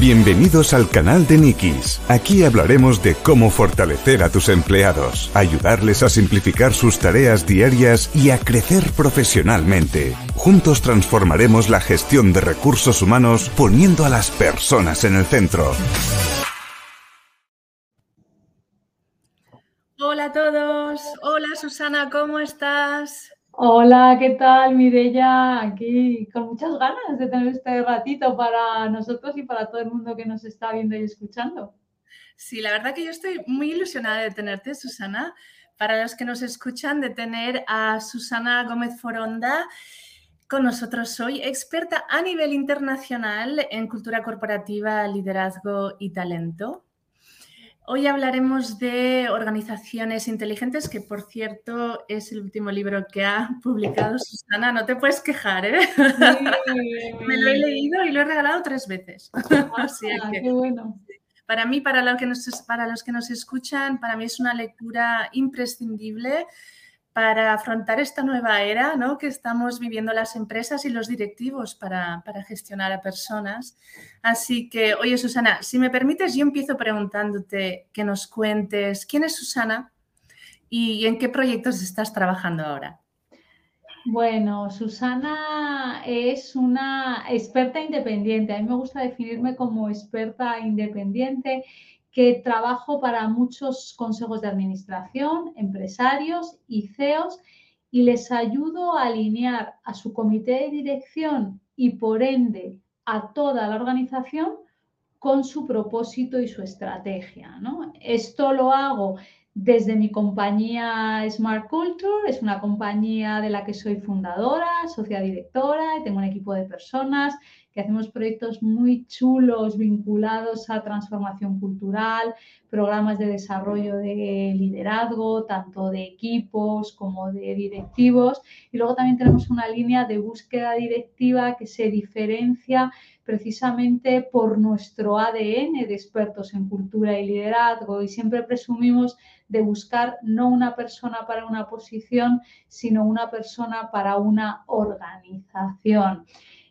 Bienvenidos al canal de Nikis. Aquí hablaremos de cómo fortalecer a tus empleados, ayudarles a simplificar sus tareas diarias y a crecer profesionalmente. Juntos transformaremos la gestión de recursos humanos poniendo a las personas en el centro. Hola a todos. Hola Susana, ¿cómo estás? Hola, ¿qué tal, Mireya? Aquí con muchas ganas de tener este ratito para nosotros y para todo el mundo que nos está viendo y escuchando. Sí, la verdad que yo estoy muy ilusionada de tenerte, Susana. Para los que nos escuchan, de tener a Susana Gómez Foronda con nosotros hoy, experta a nivel internacional en cultura corporativa, liderazgo y talento. Hoy hablaremos de organizaciones inteligentes, que por cierto es el último libro que ha publicado Susana. No te puedes quejar, ¿eh? Me lo he leído y lo he regalado tres veces. Ah, qué bueno. Para mí, para, lo que nos, para los que nos escuchan, para mí es una lectura imprescindible para afrontar esta nueva era ¿no? que estamos viviendo las empresas y los directivos para, gestionar a personas. Así que, oye Susana, si me permites, yo empiezo preguntándote que nos cuentes quién es Susana y en qué proyectos estás trabajando ahora. Bueno, Susana es una experta independiente. A mí me gusta definirme como experta independiente que trabajo para muchos consejos de administración, empresarios y CEOs y les ayudo a alinear a su comité de dirección y por ende a toda la organización con su propósito y su estrategia. Esto lo hago desde mi compañía Smart Culture, es una compañía de la que soy fundadora, socia directora y tengo un equipo de personas hacemos proyectos muy chulos vinculados a transformación cultural, programas de desarrollo de liderazgo, tanto de equipos como de directivos. Y luego también tenemos una línea de búsqueda directiva que se diferencia precisamente por nuestro ADN de expertos en cultura y liderazgo y siempre presumimos de buscar no una persona para una posición, sino una persona para una organización.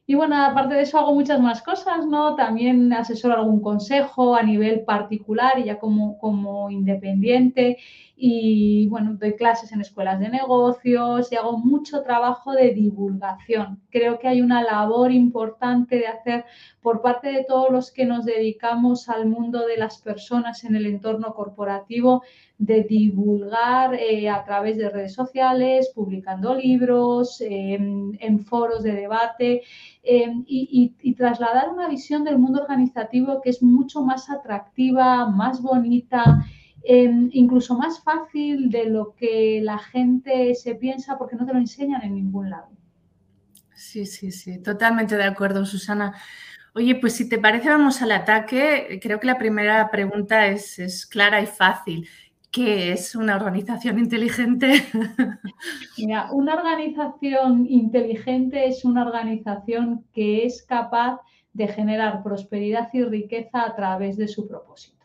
Y bueno, aparte de eso hago muchas más cosas, ¿no? También asesoro algún consejo a nivel particular y ya como, como independiente. Y bueno, doy clases en escuelas de negocios y hago mucho trabajo de divulgación. Creo que hay una labor importante de hacer por parte de todos los que nos dedicamos al mundo de las personas en el entorno corporativo de divulgar eh, a través de redes sociales, publicando libros, en foros de debate em, y, trasladar una visión del mundo organizativo que es mucho más atractiva, más bonita, em, incluso más fácil de lo que la gente se piensa porque no te lo enseñan en ningún lado. Sí, sí, sí, totalmente de acuerdo, Susana. Oye, pues si te parece, vamos al ataque. Creo que la primera pregunta es, es clara y fácil. ¿Qué es una organización inteligente? Mira, una organización inteligente es una organización que es capaz de generar prosperidad y riqueza a través de su propósito.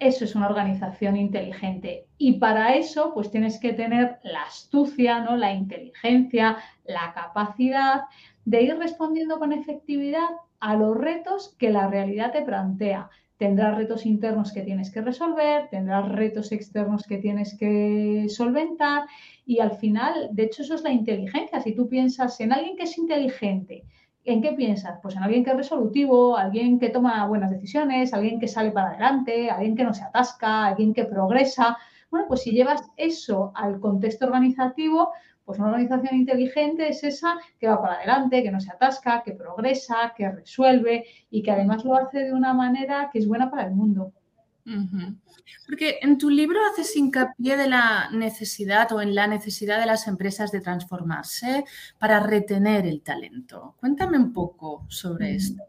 Eso es una organización inteligente. Y para eso, pues tienes que tener la astucia, ¿no? la inteligencia, la capacidad de ir respondiendo con efectividad a los retos que la realidad te plantea tendrás retos internos que tienes que resolver, tendrás retos externos que tienes que solventar y al final, de hecho, eso es la inteligencia. Si tú piensas en alguien que es inteligente, ¿en qué piensas? Pues en alguien que es resolutivo, alguien que toma buenas decisiones, alguien que sale para adelante, alguien que no se atasca, alguien que progresa. Bueno, pues si llevas eso al contexto organizativo, pues una organización inteligente es esa que va para adelante, que no se atasca, que progresa, que resuelve y que además lo hace de una manera que es buena para el mundo. Porque en tu libro haces hincapié de la necesidad o en la necesidad de las empresas de transformarse para retener el talento. Cuéntame un poco sobre esto.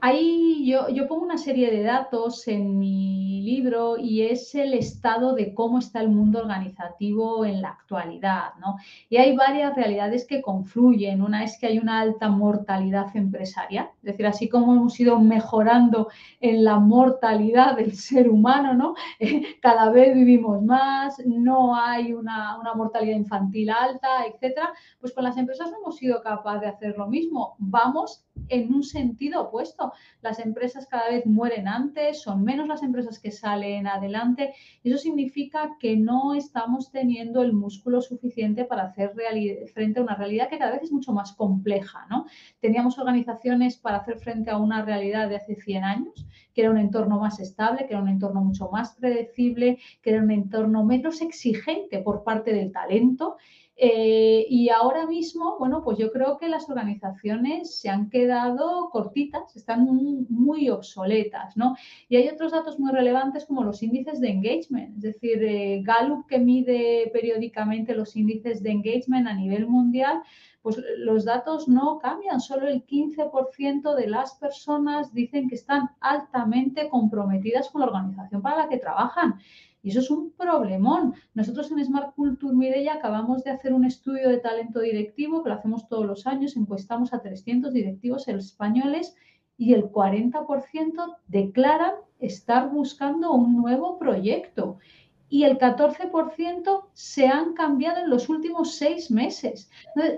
Ahí yo, yo, pongo una serie de datos en mi libro y es el estado de cómo está el mundo organizativo en la actualidad, ¿no? Y hay varias realidades que confluyen. Una es que hay una alta mortalidad empresarial, es decir, así como hemos ido mejorando en la mortalidad del ser humano, ¿no? cada vez vivimos más, no hay una, una mortalidad infantil alta, etcétera, pues con las empresas no hemos sido capaces de hacer lo mismo. Vamos en un sentido opuesto. Las empresas cada vez mueren antes, son menos las empresas que salen adelante. Eso significa que no estamos teniendo el músculo suficiente para hacer frente a una realidad que cada vez es mucho más compleja. ¿no? Teníamos organizaciones para hacer frente a una realidad de hace 100 años, que era un entorno más estable, que era un entorno mucho más predecible, que era un entorno menos exigente por parte del talento eh, y ahora mismo, bueno, pues yo creo que las organizaciones se han quedado cortitas, están muy, obsoletas, ¿no? Y hay otros datos muy relevantes como los índices de engagement, es decir, eh, Gallup que mide periódicamente los índices de engagement a nivel mundial, pues los datos no cambian, solo el 15% de las personas dicen que están altamente comprometidas con la organización para la que trabajan. Y eso es un problemón. Nosotros en Smart Culture Mireia acabamos de hacer un estudio de talento directivo, que lo hacemos todos los años, encuestamos a 300 directivos españoles y el 40% declaran estar buscando un nuevo proyecto y el 14% se han cambiado en los últimos seis meses.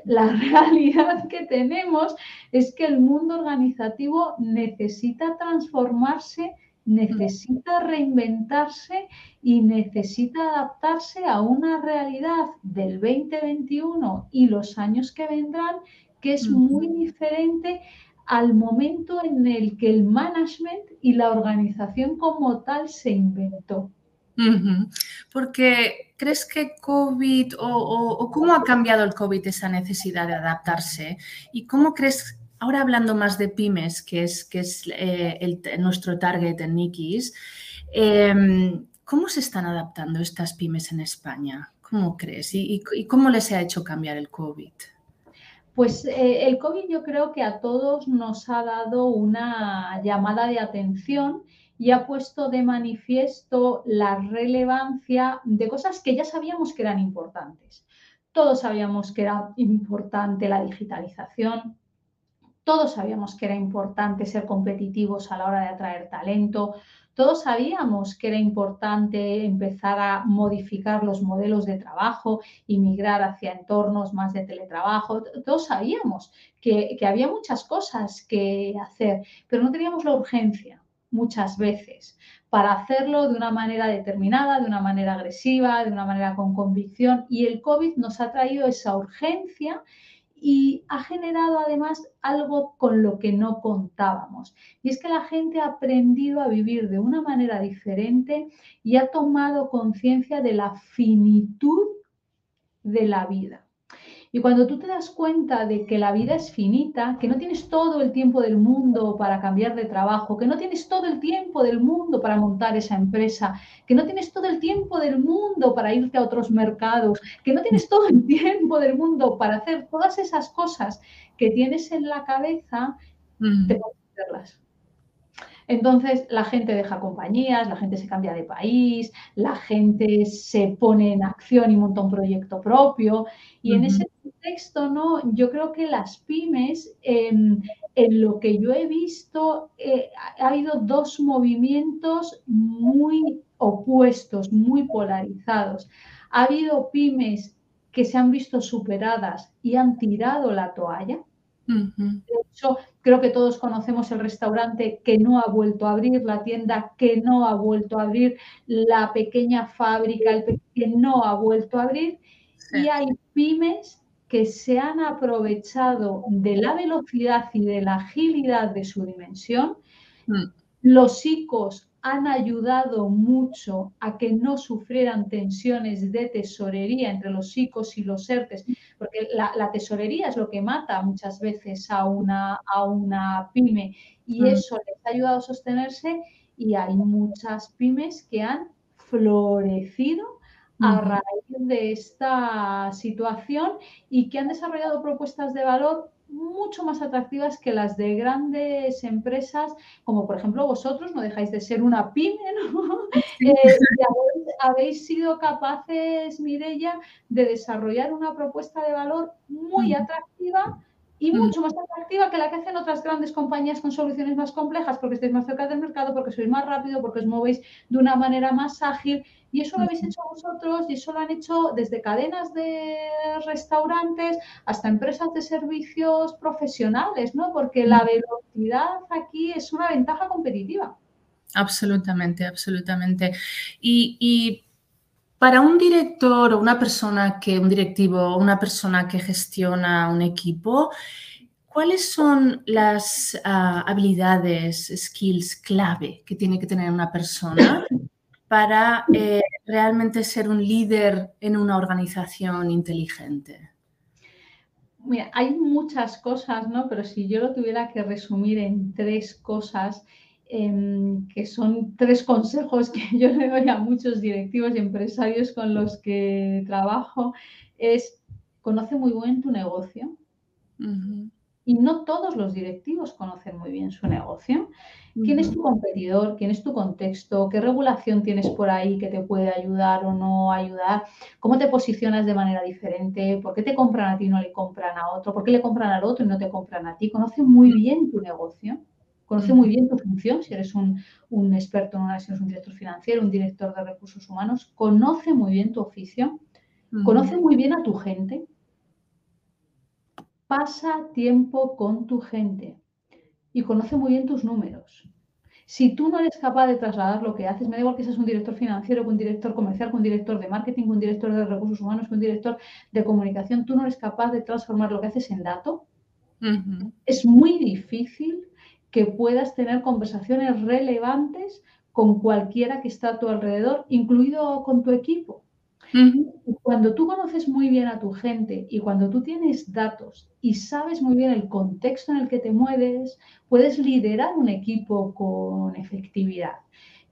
la realidad que tenemos es que el mundo organizativo necesita transformarse necesita reinventarse y necesita adaptarse a una realidad del 2021 y los años que vendrán que es muy diferente al momento en el que el management y la organización como tal se inventó. Porque crees que COVID o, cómo ha cambiado el COVID esa necesidad de adaptarse y cómo crees ahora hablando más de pymes, que es, eh, nuestro target en Nikis, em, ¿cómo se están adaptando estas pymes en España? ¿Cómo crees? ¿Y, cómo les ha hecho cambiar el COVID? Pues eh, el COVID yo creo que a todos nos ha dado una llamada de atención y ha puesto de manifiesto la relevancia de cosas que ya sabíamos que eran importantes. Todos sabíamos que era importante la digitalización, todos sabíamos que era importante ser competitivos a la hora de atraer talento. Todos sabíamos que era importante empezar a modificar los modelos de trabajo y migrar hacia entornos más de teletrabajo. Todos sabíamos que, que había muchas cosas que hacer, pero no teníamos la urgencia muchas veces para hacerlo de una manera determinada, de una manera agresiva, de una manera con convicción. Y el COVID nos ha traído esa urgencia y ha generado además algo con lo que no contábamos. Y es que la gente ha aprendido a vivir de una manera diferente y ha tomado conciencia de la finitud de la vida. Y cuando tú te das cuenta de que la vida es finita, que no tienes todo el tiempo del mundo para cambiar de trabajo, que no tienes todo el tiempo del mundo para montar esa empresa, que no tienes todo el tiempo del mundo para irte a otros mercados, que no tienes todo el tiempo del mundo para hacer todas esas cosas que tienes en la cabeza, te puedes hacerlas. Entonces la gente deja compañías, la gente se cambia de país, la gente se pone en acción y monta un proyecto propio. Y en ese contexto, ¿no? Yo creo que las pymes, en lo que yo he visto, eh, ha habido dos movimientos muy opuestos, muy polarizados. Ha habido pymes que se han visto superadas y han tirado la toalla. De hecho, creo que todos conocemos el restaurante que no ha vuelto a abrir, la tienda que no ha vuelto a abrir, la pequeña fábrica el que no ha vuelto a abrir. Y hay pymes que se han aprovechado de la velocidad y de la agilidad de su dimensión. Mm. Los ICOs han ayudado mucho a que no sufrieran tensiones de tesorería entre los ICOs y los ERTES, porque la, tesorería es lo que mata muchas veces a una, a una pyme y mm. eso les ha ayudado a sostenerse y hay muchas pymes que han florecido a raíz de esta situación y que han desarrollado propuestas de valor mucho más atractivas que las de grandes empresas, como por ejemplo vosotros, no dejáis de ser una pyme, ¿no? Eh, habéis, sido capaces, Mirella, de desarrollar una propuesta de valor muy atractiva y mucho más atractiva que la que hacen otras grandes compañías con soluciones más complejas, porque estáis más cerca del mercado, porque sois más rápido, porque os movéis de una manera más ágil. Y eso lo habéis hecho vosotros y eso lo han hecho desde cadenas de restaurantes hasta empresas de servicios profesionales, ¿no? Porque la velocidad aquí es una ventaja competitiva. Absolutamente, absolutamente. Y, y para un director o una persona que, un directivo o una persona que gestiona un equipo, ¿cuáles son las ah, habilidades, skills clave que tiene que tener una persona para eh, realmente ser un líder en una organización inteligente? Mira, hay muchas cosas, ¿no? Pero si yo lo tuviera que resumir en tres cosas, Em, que son tres consejos que yo le doy a muchos directivos y empresarios con los que trabajo, es conoce muy bien tu negocio. Y no todos los directivos conocen muy bien su negocio. ¿Quién es tu competidor? ¿Quién es tu contexto? ¿Qué regulación tienes por ahí que te puede ayudar o no ayudar? ¿Cómo te posicionas de manera diferente? ¿Por qué te compran a ti y no le compran a otro? ¿Por qué le compran al otro y no te compran a ti? Conoce muy bien tu negocio. Conoce muy bien tu función, si eres un, experto en una, si eres un director financiero, un director de recursos humanos, conoce muy bien tu oficio, conoce muy bien a tu gente, pasa tiempo con tu gente y conoce muy bien tus números. Si tú no eres capaz de trasladar lo que haces, me da igual que seas un director financiero, un director comercial, un director de marketing, un director de recursos humanos, un director de comunicación, tú no eres capaz de transformar lo que haces en dato, es muy difícil que puedas tener conversaciones relevantes con cualquiera que está a tu alrededor, incluido con tu equipo. Cuando tú conoces muy bien a tu gente y cuando tú tienes datos y sabes muy bien el contexto en el que te mueves, puedes liderar un equipo con efectividad.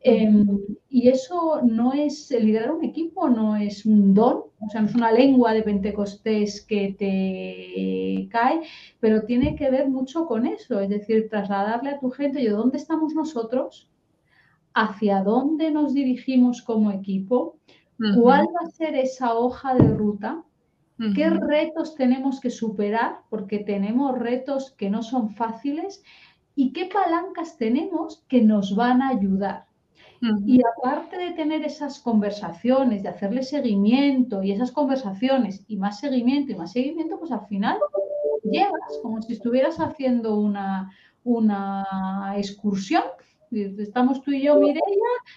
Em, y eso no es, liderar un equipo no es un don, o sea, no es una lengua de Pentecostés que te cae, pero tiene que ver mucho con eso, es decir, trasladarle a tu gente, de ¿dónde estamos nosotros? ¿Hacia dónde nos dirigimos como equipo? ¿Cuál va a ser esa hoja de ruta? ¿Qué retos tenemos que superar? Porque tenemos retos que no son fáciles. ¿Y qué palancas tenemos que nos van a ayudar? Y aparte de tener esas conversaciones, de hacerle seguimiento y esas conversaciones y más seguimiento y más seguimiento, pues al final llegas como si estuvieras haciendo una, una excursión. Estamos tú y yo, Mireia,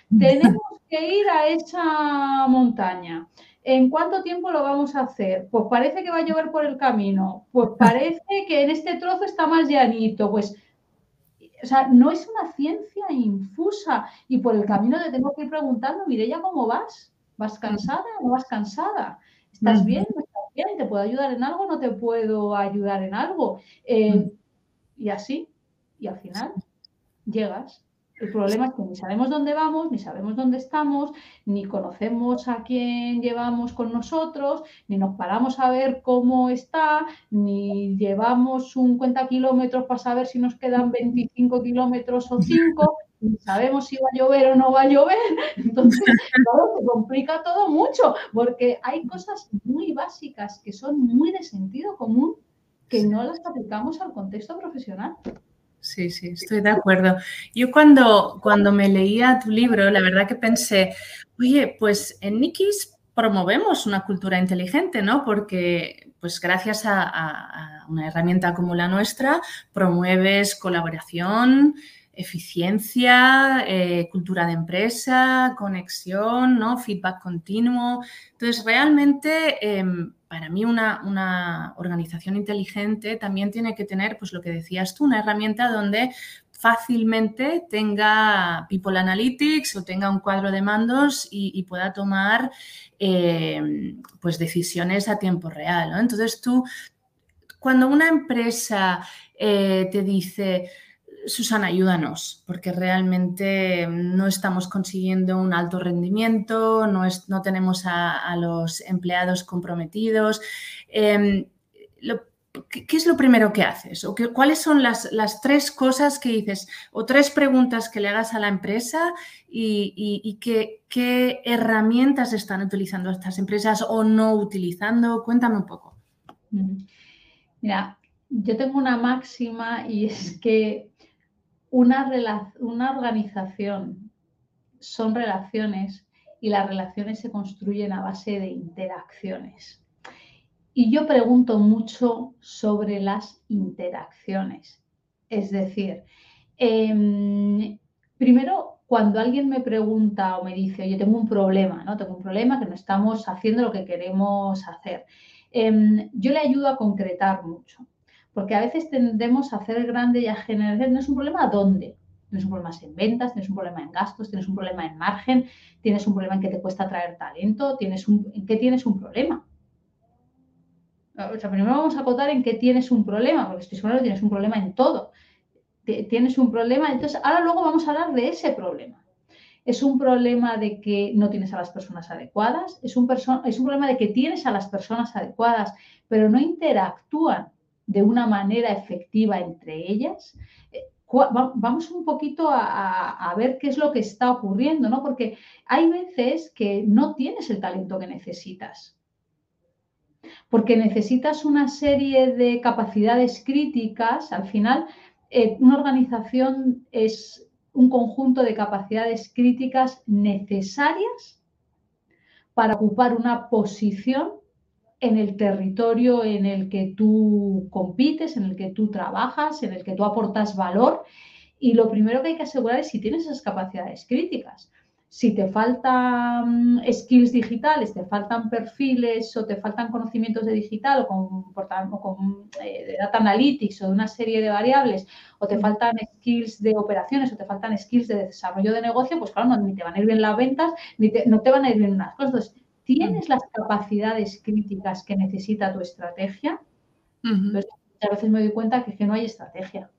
tenemos que ir a esa montaña. ¿En cuánto tiempo lo vamos a hacer? Pues parece que va a llover por el camino. Pues parece que en este trozo está más llanito. Pues o sea, no es una ciencia infusa y por el camino te tengo que ir preguntando, ya ¿cómo vas? ¿Vas cansada o no vas cansada? ¿Estás bien? ¿No estás bien? ¿Te puedo ayudar en algo? ¿No te puedo ayudar en algo? Eh, y así, y al final llegas el problema es que ni sabemos dónde vamos, ni sabemos dónde estamos, ni conocemos a quién llevamos con nosotros, ni nos paramos a ver cómo está, ni llevamos un cuenta kilómetros para saber si nos quedan 25 kilómetros o 5, ni sabemos si va a llover o no va a llover. Entonces, claro, se complica todo mucho, porque hay cosas muy básicas que son muy de sentido común que no las aplicamos al contexto profesional. Sí, sí, estoy de acuerdo. Yo cuando, cuando me leía tu libro, la verdad que pensé, oye, pues en Nikis promovemos una cultura inteligente, ¿no? Porque, pues gracias a, una herramienta como la nuestra, promueves colaboración, eficiencia, eh, cultura de empresa, conexión, ¿no? Feedback continuo. Entonces, realmente... Em, para mí una, organización inteligente también tiene que tener, pues lo que decías tú, una herramienta donde fácilmente tenga People Analytics o tenga un cuadro de mandos y, pueda tomar eh, pues decisiones a tiempo real. Entonces tú, cuando una empresa eh, te dice, Susana, ayúdanos, porque realmente no estamos consiguiendo un alto rendimiento, no, no tenemos a, los empleados comprometidos. Em, ¿qué, es lo primero que haces? ¿O ¿Cuáles son las, tres cosas que dices o tres preguntas que le hagas a la empresa y, qué, herramientas están utilizando estas empresas o no utilizando? Cuéntame un poco. Mira, yo tengo una máxima y es que una, una organización son relaciones y las relaciones se construyen a base de interacciones. Y yo pregunto mucho sobre las interacciones. Es decir, em, primero, cuando alguien me pregunta o me dice, oye, tengo un problema, ¿no? Tengo un problema que no estamos haciendo lo que queremos hacer. Em, yo le ayudo a concretar mucho, porque a veces tendemos a hacer grande y a generar, no es un problema dónde, tienes un problema en ventas, tienes un problema en gastos, tienes un problema en margen, tienes un problema en que te cuesta traer talento, tienes un, en qué tienes un problema. O sea, primero vamos a acotar en qué tienes un problema, porque estoy seguro que tienes un problema en todo. Tienes un problema, entonces ahora luego vamos a hablar de ese problema. Es un problema de que no tienes a las personas adecuadas, es un, es un problema de que tienes a las personas adecuadas, pero no interactúan de una manera efectiva entre ellas vamos un poquito a, ver qué es lo que está ocurriendo, ¿no? Porque hay veces que no tienes el talento que necesitas. Porque necesitas una serie de capacidades críticas. Al final, eh, una organización es un conjunto de capacidades críticas necesarias para ocupar una posición en el territorio en el que tú compites, en el que tú trabajas, en el que tú aportas valor. Y lo primero que hay que asegurar es si tienes esas capacidades críticas. Si te faltan mm, skills digitales, te faltan perfiles o te faltan conocimientos de digital o con, con eh, de data analytics o de una serie de variables, o te faltan skills de operaciones o te faltan skills de desarrollo de negocio, pues claro, ni te van a ir bien las ventas, ni no te van a ir bien unas cosas. ¿Tienes las capacidades críticas que necesita tu estrategia? Entonces, a veces me doy cuenta que, que no hay estrategia.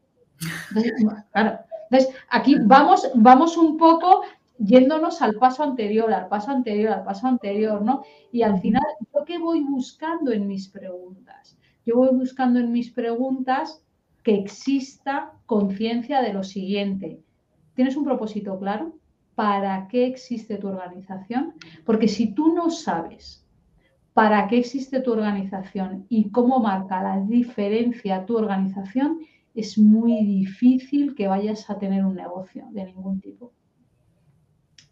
Entonces, claro. Entonces, aquí vamos, vamos un poco yéndonos al paso anterior, al paso anterior, al paso anterior, ¿no? Y al final, ¿yo qué voy buscando en mis preguntas? Yo voy buscando en mis preguntas que exista conciencia de lo siguiente. ¿Tienes un propósito claro? Para qué existe tu organización, porque si tú no sabes para qué existe tu organización y cómo marca la diferencia tu organización, es muy difícil que vayas a tener un negocio de ningún tipo.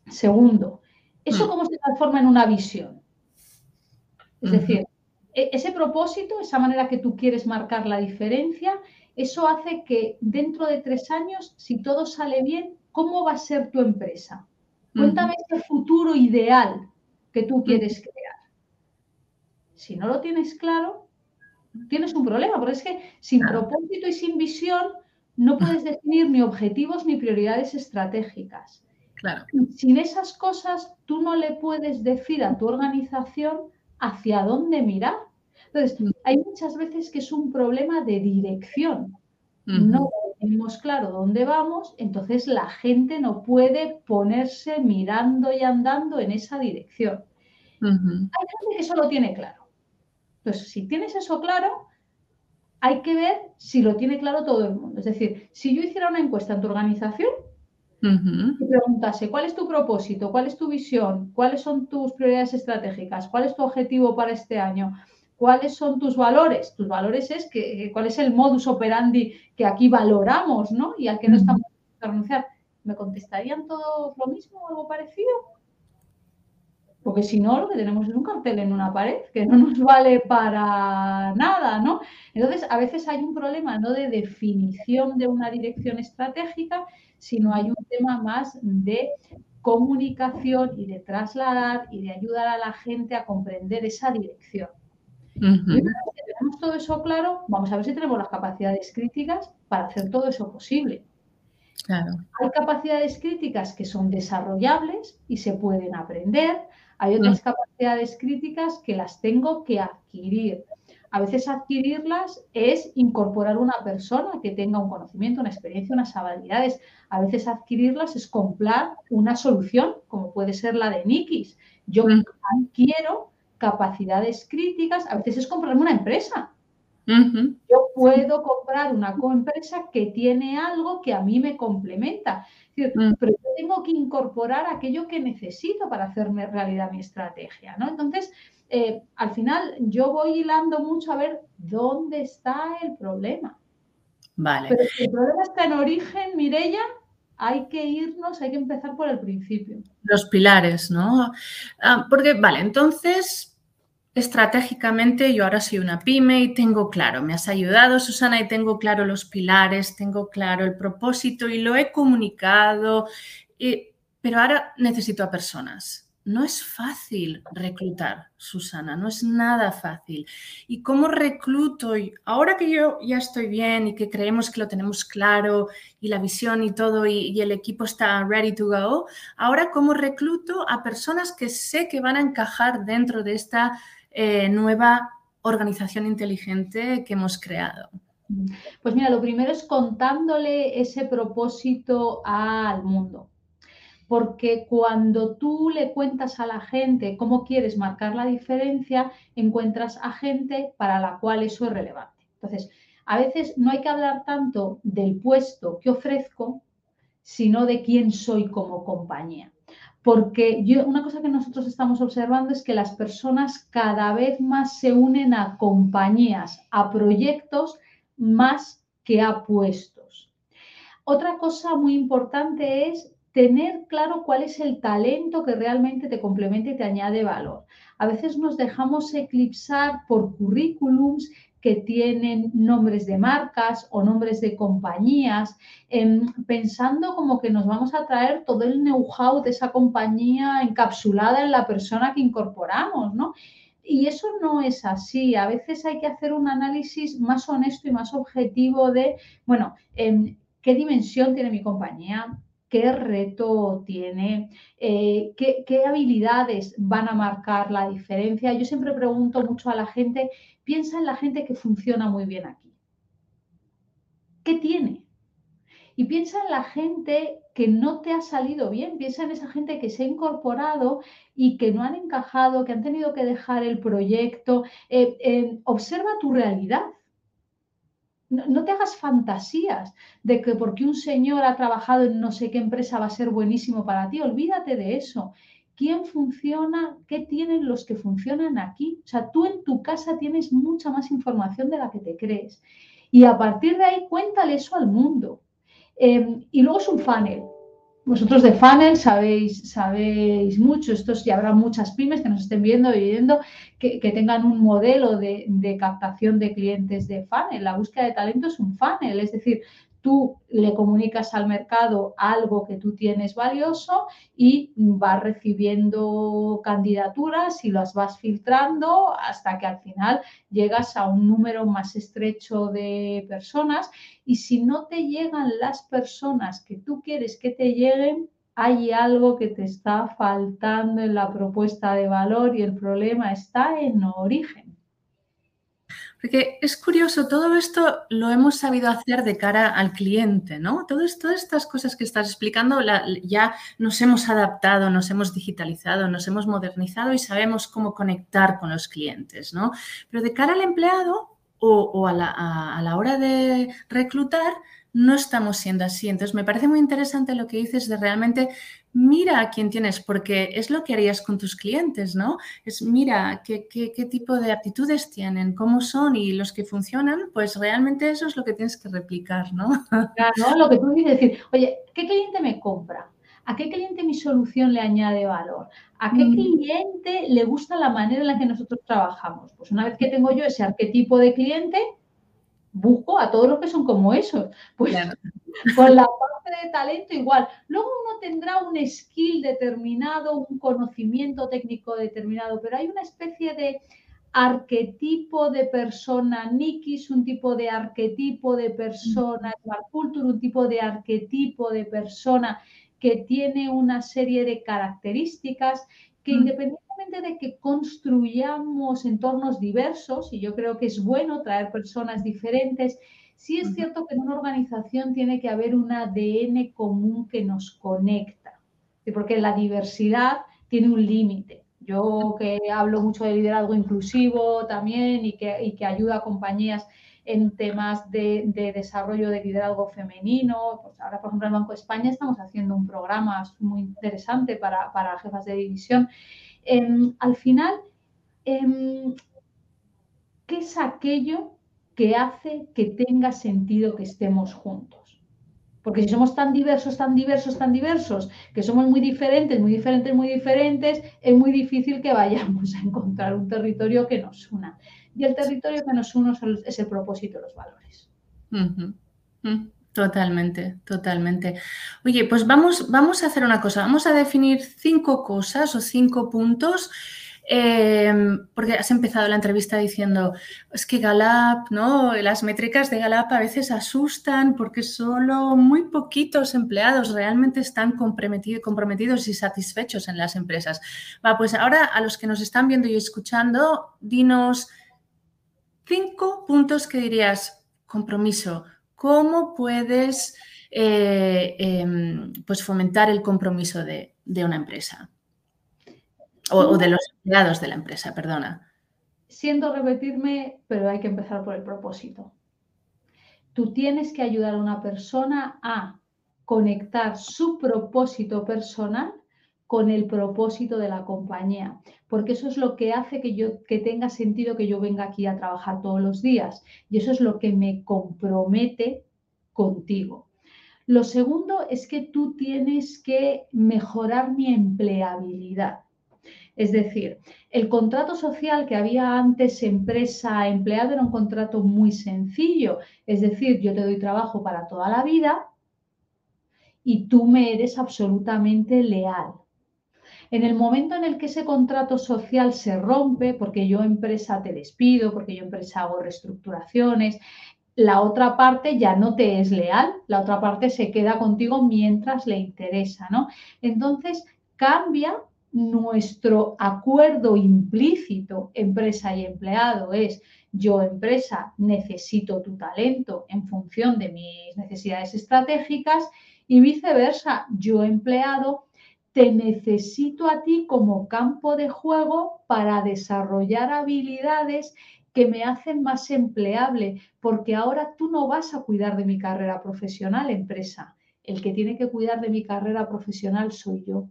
Segundo, ¿eso cómo se transforma en una visión? Es decir, e-, ese propósito, esa manera que tú quieres marcar la diferencia, eso hace que dentro de tres años, si todo sale bien, ¿Cómo va a ser tu empresa? Cuéntame ese futuro ideal que tú quieres crear. Si no lo tienes claro, tienes un problema, porque es que sin propósito y sin visión no puedes definir ni objetivos ni prioridades estratégicas. Claro. Sin esas cosas, tú no le puedes decir a tu organización hacia dónde mirar. Entonces, hay muchas veces que es un problema de dirección. No tenemos claro dónde vamos, entonces la gente no puede ponerse mirando y andando en esa dirección. Hay gente que eso lo tiene claro. Entonces, si tienes eso claro, hay que ver si lo tiene claro todo el mundo. Es decir, si yo hiciera una encuesta en tu organización y preguntase cuál es tu propósito, cuál es tu visión, cuáles son tus prioridades estratégicas, cuál es tu objetivo para este año, ¿Cuáles son tus valores? Tus valores es que, cuál es el modus operandi que aquí valoramos, ¿no? Y al que no estamos a renunciar. ¿Me contestarían todos lo mismo o algo parecido? Porque si no, lo que tenemos es un cartel en una pared que no nos vale para nada, ¿no? Entonces, a veces hay un problema no de definición de una dirección estratégica, sino hay un tema más de comunicación y de trasladar y de ayudar a la gente a comprender esa dirección. Y una vez que tenemos todo eso claro, vamos a ver si tenemos las capacidades críticas para hacer todo eso posible. Hay capacidades críticas que son desarrollables y se pueden aprender. Hay otras capacidades críticas que las tengo que adquirir. A veces adquirirlas es incorporar una persona que tenga un conocimiento, una experiencia, unas habilidades. A veces adquirirlas es comprar una solución, como puede ser la de Nikis. Yo adquiero capacidades críticas, a veces es comprarme una empresa. Yo puedo comprar una coempresa que tiene algo que a mí me complementa. Mm. Pero tengo que incorporar aquello que necesito para hacerme realidad mi estrategia. ¿no? Entonces, eh, al final yo voy hilando mucho a ver dónde está el problema. Vale. Pero si el problema está en origen, Mirella, hay que irnos, hay que empezar por el principio. Los pilares, ¿no? Ah, porque, vale, entonces, estratégicamente yo ahora soy una pyme y tengo claro, me has ayudado, Susana, y tengo claro los pilares, tengo claro el propósito y lo he comunicado, pero ahora necesito a personas no es fácil reclutar, Susana, no es nada fácil. ¿Y cómo recluto? Ahora que yo ya estoy bien y que creemos que lo tenemos claro y la visión y todo y, el equipo está ready to go, ahora cómo recluto a personas que sé que van a encajar dentro de esta eh, nueva organización inteligente que hemos creado. Pues mira, lo primero es contándole ese propósito al mundo porque cuando tú le cuentas a la gente cómo quieres marcar la diferencia, encuentras a gente para la cual eso es relevante. Entonces, a veces no hay que hablar tanto del puesto que ofrezco, sino de quién soy como compañía. Porque yo, una cosa que nosotros estamos observando es que las personas cada vez más se unen a compañías, a proyectos, más que a puestos. Otra cosa muy importante es tener claro cuál es el talento que realmente te complementa y te añade valor. A veces nos dejamos eclipsar por currículums que tienen nombres de marcas o nombres de compañías, em, pensando como que nos vamos a traer todo el know-how de esa compañía encapsulada en la persona que incorporamos, ¿no? Y eso no es así. A veces hay que hacer un análisis más honesto y más objetivo de, bueno, em, ¿qué dimensión tiene mi compañía? Qué reto tiene, eh, qué, habilidades van a marcar la diferencia. Yo siempre pregunto mucho a la gente, piensa en la gente que funciona muy bien aquí. ¿Qué tiene? Y piensa en la gente que no te ha salido bien, piensa en esa gente que se ha incorporado y que no han encajado, que han tenido que dejar el proyecto. Eh, observa tu realidad no, te hagas fantasías de que porque un señor ha trabajado en no sé qué empresa va a ser buenísimo para ti. Olvídate de eso. ¿Quién funciona? ¿Qué tienen los que funcionan aquí? O sea, tú en tu casa tienes mucha más información de la que te crees. Y a partir de ahí, cuéntale eso al mundo. Em, y luego es un funnel vosotros de funnel sabéis, sabéis mucho, estos ya habrá muchas pymes que nos estén viendo y viendo que, tengan un modelo de, de, captación de clientes de funnel. La búsqueda de talento es un funnel, es decir, tú le comunicas al mercado algo que tú tienes valioso y vas recibiendo candidaturas y las vas filtrando hasta que al final llegas a un número más estrecho de personas y si no te llegan las personas que tú quieres que te lleguen, hay algo que te está faltando en la propuesta de valor y el problema está en origen. Porque es curioso, todo esto lo hemos sabido hacer de cara al cliente, ¿no? todas estas cosas que estás explicando ya nos hemos adaptado, nos hemos digitalizado, nos hemos modernizado y sabemos cómo conectar con los clientes, ¿no? Pero de cara al empleado o, a, la, hora de reclutar, no estamos siendo así. Entonces, me parece muy interesante lo que dices de realmente mira a quién tienes, porque es lo que harías con tus clientes, ¿no? Es mira qué, tipo de actitudes tienen, cómo son y los que funcionan, pues realmente eso es lo que tienes que replicar, ¿no? Claro, lo que tú dices, decir, oye, ¿qué cliente me compra? ¿A qué cliente mi solución le añade valor? ¿A qué mm. cliente le gusta la manera en la que nosotros trabajamos? Pues una vez que tengo yo ese arquetipo de cliente, busco a todos los que son como esos. Pues con la parte de talento igual. Luego uno tendrá un skill determinado, un conocimiento técnico determinado, pero hay una especie de arquetipo de persona Nikis, un tipo de arquetipo de persona Smart Culture, un tipo de arquetipo de persona que tiene una serie de características que independientemente de que construyamos entornos diversos, y yo creo que es bueno traer personas diferentes, sí es cierto que en una organización tiene que haber un ADN común que nos conecta, porque la diversidad tiene un límite. Yo que hablo mucho de liderazgo inclusivo también y que, y que ayuda a compañías en temas de, desarrollo de liderazgo femenino. Pues ahora, por ejemplo, en el Banco de España estamos haciendo un programa muy interesante para, para jefas de división. Em, al final, em, ¿qué es aquello que hace que tenga sentido que estemos juntos? Porque si somos tan diversos, tan diversos, tan diversos, que somos muy diferentes, muy diferentes, muy diferentes, es muy difícil que vayamos a encontrar un territorio que nos una. Y el territorio que nos une es el propósito de los valores. Totalmente, totalmente. Oye, pues vamos, vamos a hacer una cosa, vamos a definir cinco cosas o cinco puntos, em, porque has empezado la entrevista diciendo, es que Galap, ¿no? Las métricas de Galap a veces asustan porque solo muy poquitos empleados realmente están comprometidos y satisfechos en las empresas. Va, pues ahora a los que nos están viendo y escuchando, dinos cinco puntos que dirías, compromiso, ¿Cómo puedes eh, em, pues fomentar el compromiso de, una empresa? O, de los empleados de la empresa, perdona. Siento repetirme, pero hay que empezar por el propósito. Tú tienes que ayudar a una persona a conectar su propósito personal con el propósito de la compañía, porque eso es lo que hace que yo que tenga sentido que yo venga aquí a trabajar todos los días y eso es lo que me compromete contigo. Lo segundo es que tú tienes que mejorar mi empleabilidad. Es decir, el contrato social que había antes empresa-empleado era un contrato muy sencillo. Es decir, yo te doy trabajo para toda la vida y tú me eres absolutamente leal. En el momento en el que ese contrato social se rompe, porque yo empresa te despido, porque yo empresa hago reestructuraciones, la otra parte ya no te es leal, la otra parte se queda contigo mientras le interesa, ¿no? Entonces cambia nuestro acuerdo implícito empresa y empleado es yo empresa necesito tu talento en función de mis necesidades estratégicas y viceversa, yo empleado te necesito a ti como campo de juego para desarrollar habilidades que me hacen más empleable, porque ahora tú no vas a cuidar de mi carrera profesional, empresa. El que tiene que cuidar de mi carrera profesional soy yo.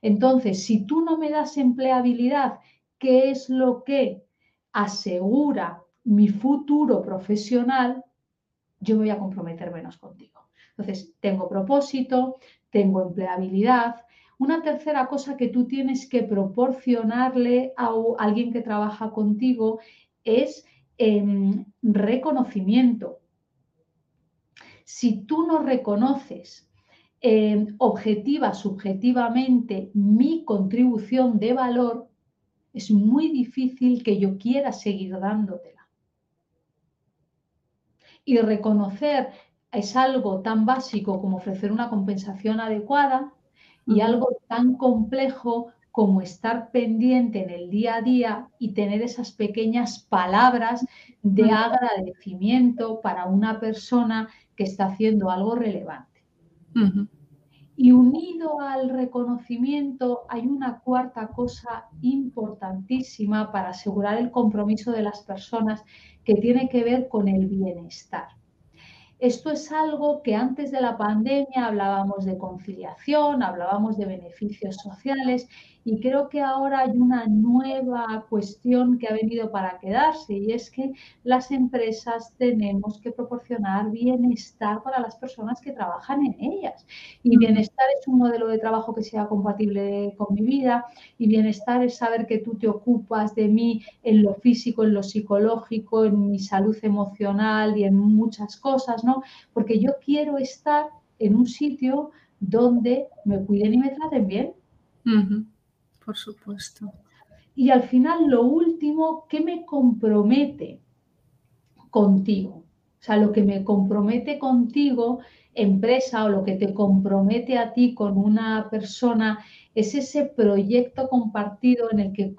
Entonces, si tú no me das empleabilidad, ¿qué es lo que asegura mi futuro profesional? Yo me voy a comprometer menos contigo. Entonces, tengo propósito, tengo empleabilidad, una tercera cosa que tú tienes que proporcionarle a alguien que trabaja contigo es em, reconocimiento. Si tú no reconoces em, objetiva, subjetivamente mi contribución de valor, es muy difícil que yo quiera seguir dándotela. Y reconocer es algo tan básico como ofrecer una compensación adecuada, y algo tan complejo como estar pendiente en el día a día y tener esas pequeñas palabras de agradecimiento para una persona que está haciendo algo relevante. Y unido al reconocimiento hay una cuarta cosa importantísima para asegurar el compromiso de las personas que tiene que ver con el bienestar. Esto es algo que antes de la pandemia hablábamos de conciliación, hablábamos de beneficios sociales y creo que ahora hay una nueva cuestión que ha venido para quedarse y es que las empresas tenemos que proporcionar bienestar para las personas que trabajan en ellas. Y bienestar es un modelo de trabajo que sea compatible con mi vida y bienestar es saber que tú te ocupas de mí en lo físico, en lo psicológico, en mi salud emocional y en muchas cosas, ¿no? Porque yo quiero estar en un sitio donde me cuiden y me traten bien. Por supuesto. Y al final, lo último, ¿qué me compromete contigo? O sea, lo que me compromete contigo, empresa, o lo que te compromete a ti con una persona, es ese proyecto compartido en el que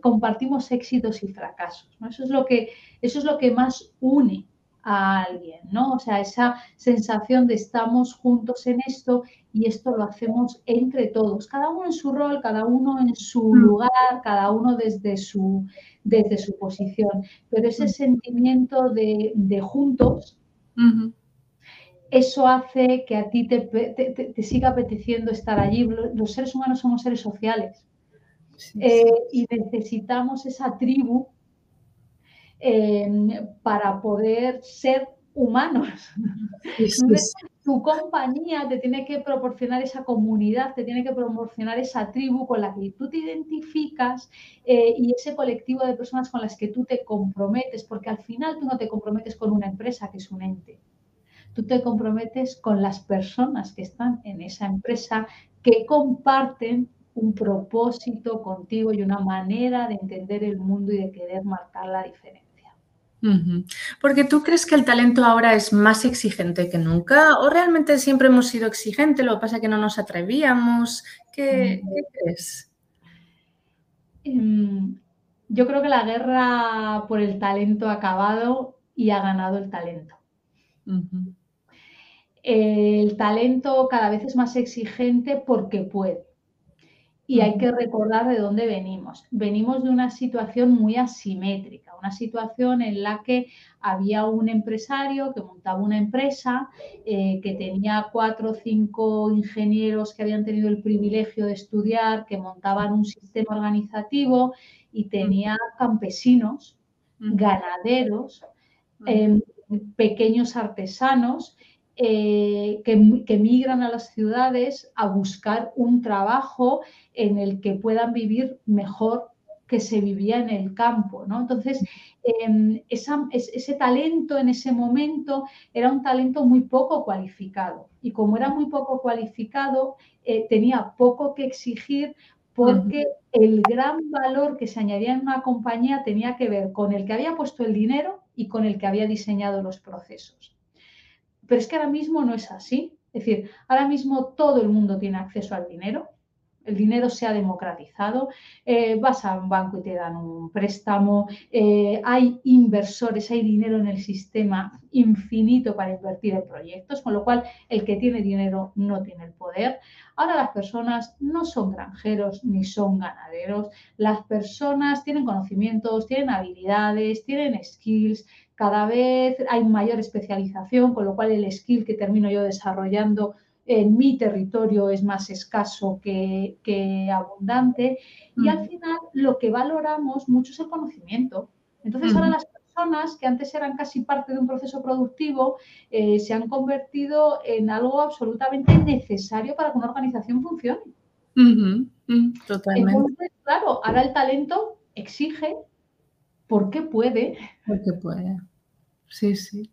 compartimos éxitos y fracasos. Eso, es lo que, eso es lo que más une a alguien, ¿no? O sea, esa sensación de estamos juntos en esto y esto lo hacemos entre todos, cada uno en su rol, cada uno en su mm. lugar, cada uno desde su, desde su posición. Pero ese mm. sentimiento de, juntos, eso hace que a ti te, te, siga apeteciendo estar allí. Los seres humanos somos seres sociales. Eh, y necesitamos esa tribu em, para poder ser humanos. tu compañía te tiene que proporcionar esa comunidad, te tiene que proporcionar esa tribu con la que tú te identificas eh, y ese colectivo de personas con las que tú te comprometes, porque al final tú no te comprometes con una empresa que es un ente. Tú te comprometes con las personas que están en esa empresa que comparten un propósito contigo y una manera de entender el mundo y de querer marcar la diferencia. Porque tú crees que el talento ahora es más exigente que nunca o realmente siempre hemos sido exigentes, lo que pasa es que no nos atrevíamos. ¿Qué, mm. crees? Em, yo creo que la guerra por el talento ha acabado y ha ganado el talento. El talento cada vez es más exigente porque puede. Y hay que recordar de dónde venimos. Venimos de una situación muy asimétrica, una situación en la que había un empresario que montaba una empresa, eh, que tenía cuatro o cinco ingenieros que habían tenido el privilegio de estudiar, que montaban un sistema organizativo y tenía campesinos, ganaderos, em, pequeños artesanos eh, que, migran a las ciudades a buscar un trabajo en el que puedan vivir mejor que se vivía en el campo. ¿no? Entonces, em, ese talento en ese momento era un talento muy poco cualificado. Y como era muy poco cualificado, eh, tenía poco que exigir porque el gran valor que se añadía en una compañía tenía que ver con el que había puesto el dinero y con el que había diseñado los procesos. Pero es que ahora mismo no es así. Es decir, ahora mismo todo el mundo tiene acceso al dinero, el dinero se ha democratizado, eh, vas a un banco y te dan un préstamo, eh, hay inversores, hay dinero en el sistema infinito para invertir en proyectos, con lo cual el que tiene dinero no tiene el poder. Ahora las personas no son granjeros ni son ganaderos, las personas tienen conocimientos, tienen habilidades, tienen skills, cada vez hay mayor especialización, con lo cual el skill que termino yo desarrollando en mi territorio es más escaso que, abundante. Y al mm. final lo que valoramos mucho es el conocimiento. Entonces ahora las personas que antes eran casi parte de un proceso productivo eh, se han convertido en algo absolutamente necesario para que una organización funcione. Totalmente. Entonces, claro, ahora el talento exige porque puede. Porque puede. Sí, sí.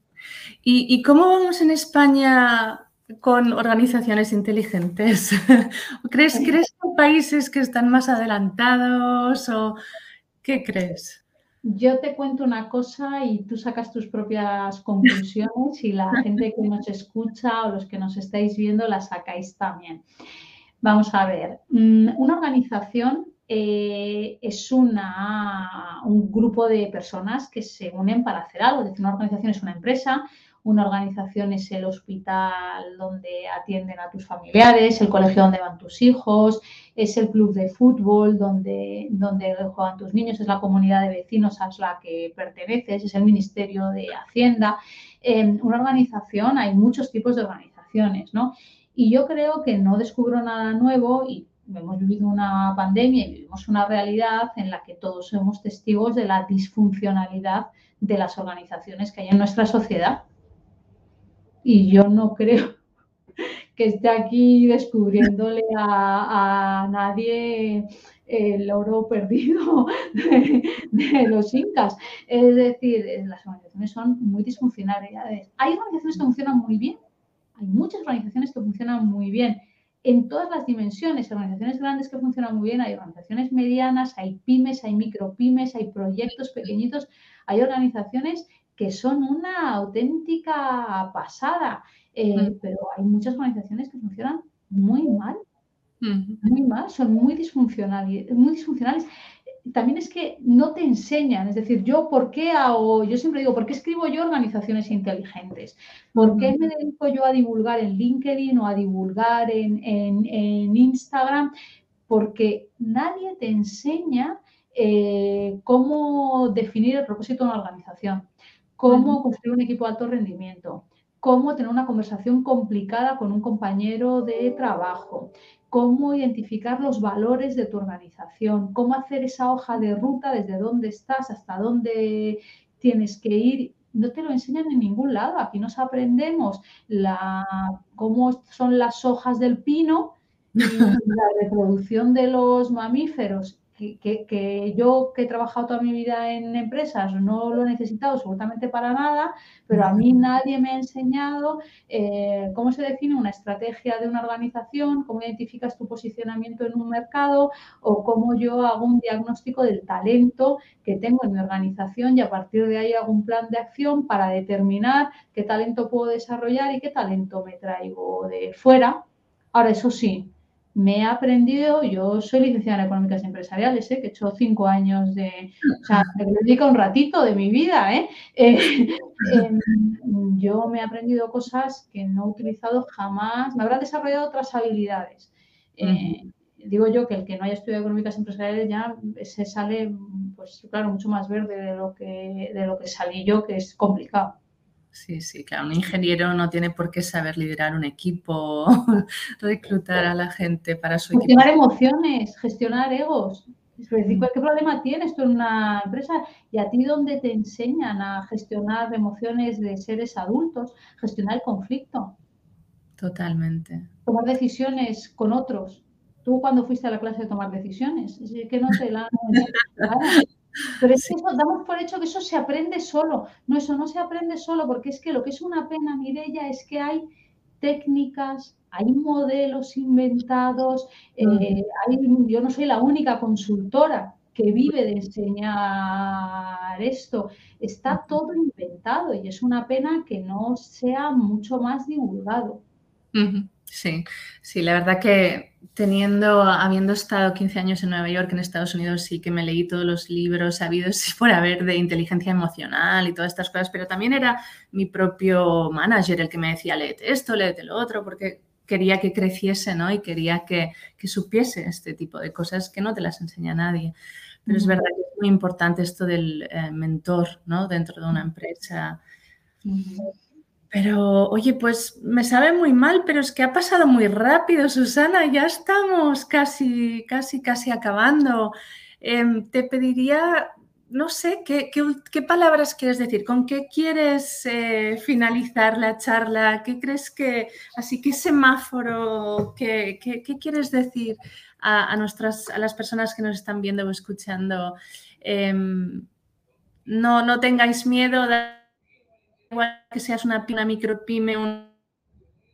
¿Y, cómo vamos en España con organizaciones inteligentes? ¿Crees, ¿Crees que hay países que están más adelantados o qué crees? Yo te cuento una cosa y tú sacas tus propias conclusiones y la gente que nos escucha o los que nos estáis viendo la sacáis también. Vamos a ver, mm, una organización eh, es una, un grupo de personas que se unen para hacer algo. Es decir, una organización es una empresa, una organización es el hospital donde atienden a tus familiares, el colegio donde van tus hijos, es el club de fútbol donde, donde juegan tus niños, es la comunidad de vecinos a la que perteneces, es el Ministerio de Hacienda. En una organización, hay muchos tipos de organizaciones, ¿no? Y yo creo que no descubro nada nuevo y hemos vivido una pandemia y vivimos una realidad en la que todos somos testigos de la disfuncionalidad de las organizaciones que hay en nuestra sociedad. Y yo no creo que esté aquí descubriéndole a, nadie el oro perdido de, los incas. Es decir, las organizaciones son muy disfuncionales. Hay organizaciones que funcionan muy bien, hay muchas organizaciones que funcionan muy bien en todas las dimensiones. Hay organizaciones grandes que funcionan muy bien, hay organizaciones medianas, hay pymes, hay micropymes, hay proyectos pequeñitos, hay organizaciones que son una auténtica pasada, eh, pero hay muchas organizaciones que funcionan muy mal, muy mal, son muy disfuncionales, muy disfuncionales también es que no te enseñan, es decir, yo por qué hago, yo siempre digo, ¿por qué escribo yo organizaciones inteligentes? ¿Por qué me dedico yo a divulgar en LinkedIn o a divulgar en, Instagram? Porque nadie te enseña eh, cómo definir el propósito de una organización, cómo construir un equipo de alto rendimiento, cómo tener una conversación complicada con un compañero de trabajo, cómo identificar los valores de tu organización, cómo hacer esa hoja de ruta desde dónde estás hasta dónde tienes que ir. No te lo enseñan en ningún lado. Aquí nos aprendemos la, cómo son las hojas del pino y la reproducción de los mamíferos que, yo que he trabajado toda mi vida en empresas no lo he necesitado absolutamente para nada, pero a mí nadie me ha enseñado eh, cómo se define una estrategia de una organización, cómo identificas tu posicionamiento en un mercado o cómo yo hago un diagnóstico del talento que tengo en mi organización y a partir de ahí hago un plan de acción para determinar qué talento puedo desarrollar y qué talento me traigo de fuera. Ahora, eso sí, me he aprendido, yo soy licenciada en económicas empresariales, ¿eh? que he hecho cinco años de, o sea, me dedico un ratito de mi vida, ¿eh? eh em, yo me he aprendido cosas que no he utilizado jamás, me habrá desarrollado otras habilidades. Eh, digo yo que el que no haya estudiado económicas empresariales ya se sale, pues claro, mucho más verde de lo que, de lo que salí yo, que es complicado. Sí, sí, claro, un ingeniero no tiene por qué saber liderar un equipo, reclutar a la gente para su equipo. Gestionar emociones, gestionar egos. Mm. ¿qué problema tienes tú en una empresa? ¿Y a ti dónde te enseñan a gestionar emociones de seres adultos? Gestionar el conflicto. Totalmente. Tomar decisiones con otros. ¿Tú cuando fuiste a la clase de tomar decisiones? Es que no te la pero es que eso, damos por hecho que eso se aprende solo. No, eso no se aprende solo, porque es que lo que es una pena, Mireya, es que hay técnicas, hay modelos inventados. Eh, yo no soy la única consultora que vive de enseñar esto. Está todo inventado y es una pena que no sea mucho más divulgado. Sí, sí, la verdad que teniendo, habiendo estado 15 años en Nueva York, en Estados Unidos, sí que me leí todos los libros habidos por haber de inteligencia emocional y todas estas cosas, pero también era mi propio manager el que me decía, léete esto, léete lo otro, porque quería que creciese, ¿no? Y quería que, supiese este tipo de cosas que no te las enseña nadie. Pero es verdad que es muy importante esto del eh, mentor, ¿no? Dentro de una empresa. Pero, oye, pues me sabe muy mal, pero es que ha pasado muy rápido, Susana, ya estamos casi, casi, casi acabando. Em, te pediría, no sé, ¿qué, palabras quieres decir? ¿Con qué quieres eh, finalizar la charla? ¿Qué crees que, así que semáforo, qué, qué quieres decir a, nuestras, a las personas que nos están viendo o escuchando? Em, no, no tengáis miedo. De igual que seas una, una micropyme, una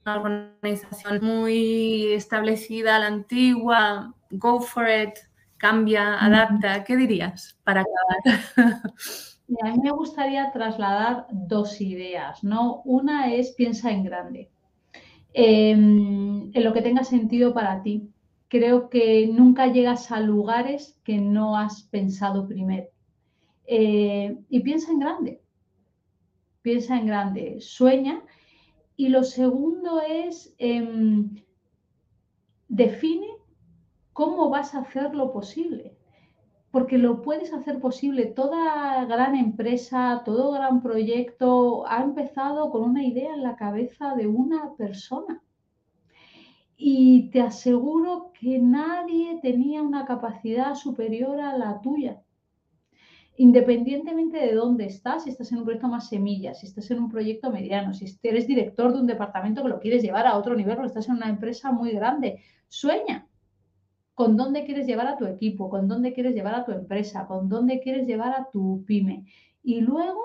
organización muy establecida, la antigua, go for it, cambia, adapta. ¿Qué dirías para acabar? a mí me gustaría trasladar dos ideas, ¿no? Una es piensa en grande, em, en lo que tenga sentido para ti. Creo que nunca llegas a lugares que no has pensado primero. Eh, y piensa en grande piensa en grande, sueña. Y lo segundo es, em, define cómo vas a hacerlo posible. Porque lo puedes hacer posible. Toda gran empresa, todo gran proyecto ha empezado con una idea en la cabeza de una persona. Y te aseguro que nadie tenía una capacidad superior a la tuya independientemente de dónde estás, si estás en un proyecto más semilla, si estás en un proyecto mediano, si eres director de un departamento que lo quieres llevar a otro nivel o estás en una empresa muy grande, sueña con dónde quieres llevar a tu equipo, con dónde quieres llevar a tu empresa, con dónde quieres llevar a tu pyme. Y luego,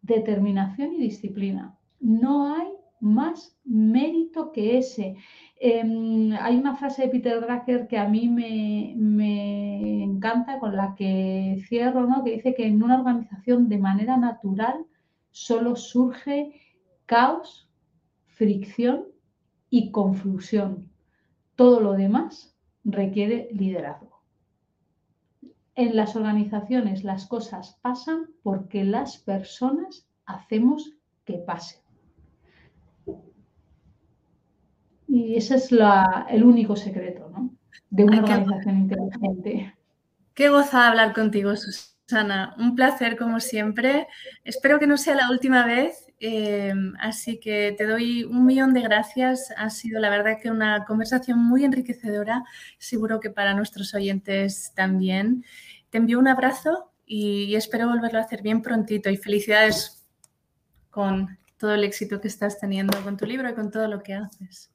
determinación y disciplina. No hay más mérito que ese. Em, hay una frase de Peter Drucker que a mí me, encanta, con la que cierro, ¿no? que dice que en una organización de manera natural solo surge caos, fricción y confusión. Todo lo demás requiere liderazgo. En las organizaciones las cosas pasan porque las personas hacemos que pasen. Y ese es el único secreto de una organización inteligente. Qué goza hablar contigo, Susana. Un placer como siempre. Espero que no sea la última vez Em, así que te doy un millón de gracias. Ha sido la verdad que una conversación muy enriquecedora, seguro que para nuestros oyentes también. Te envío un abrazo y espero volverlo a hacer bien prontito y felicidades con todo el éxito que estás teniendo con tu libro y con todo lo que haces.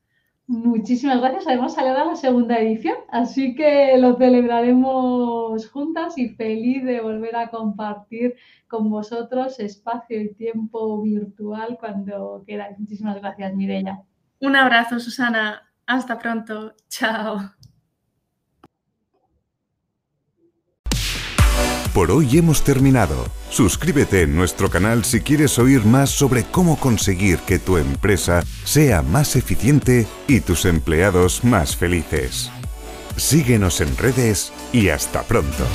Muchísimas gracias. Además, sale la segunda edición, así que lo celebraremos juntas y feliz de volver a compartir con vosotros espacio y tiempo virtual cuando queráis. Muchísimas gracias, Mireia. Un abrazo, Susana. Hasta pronto. Chao. Por hoy hemos terminado. Suscríbete en nuestro canal si quieres oír más sobre cómo conseguir que tu empresa sea más eficiente y tus empleados más felices. Síguenos en redes y hasta pronto.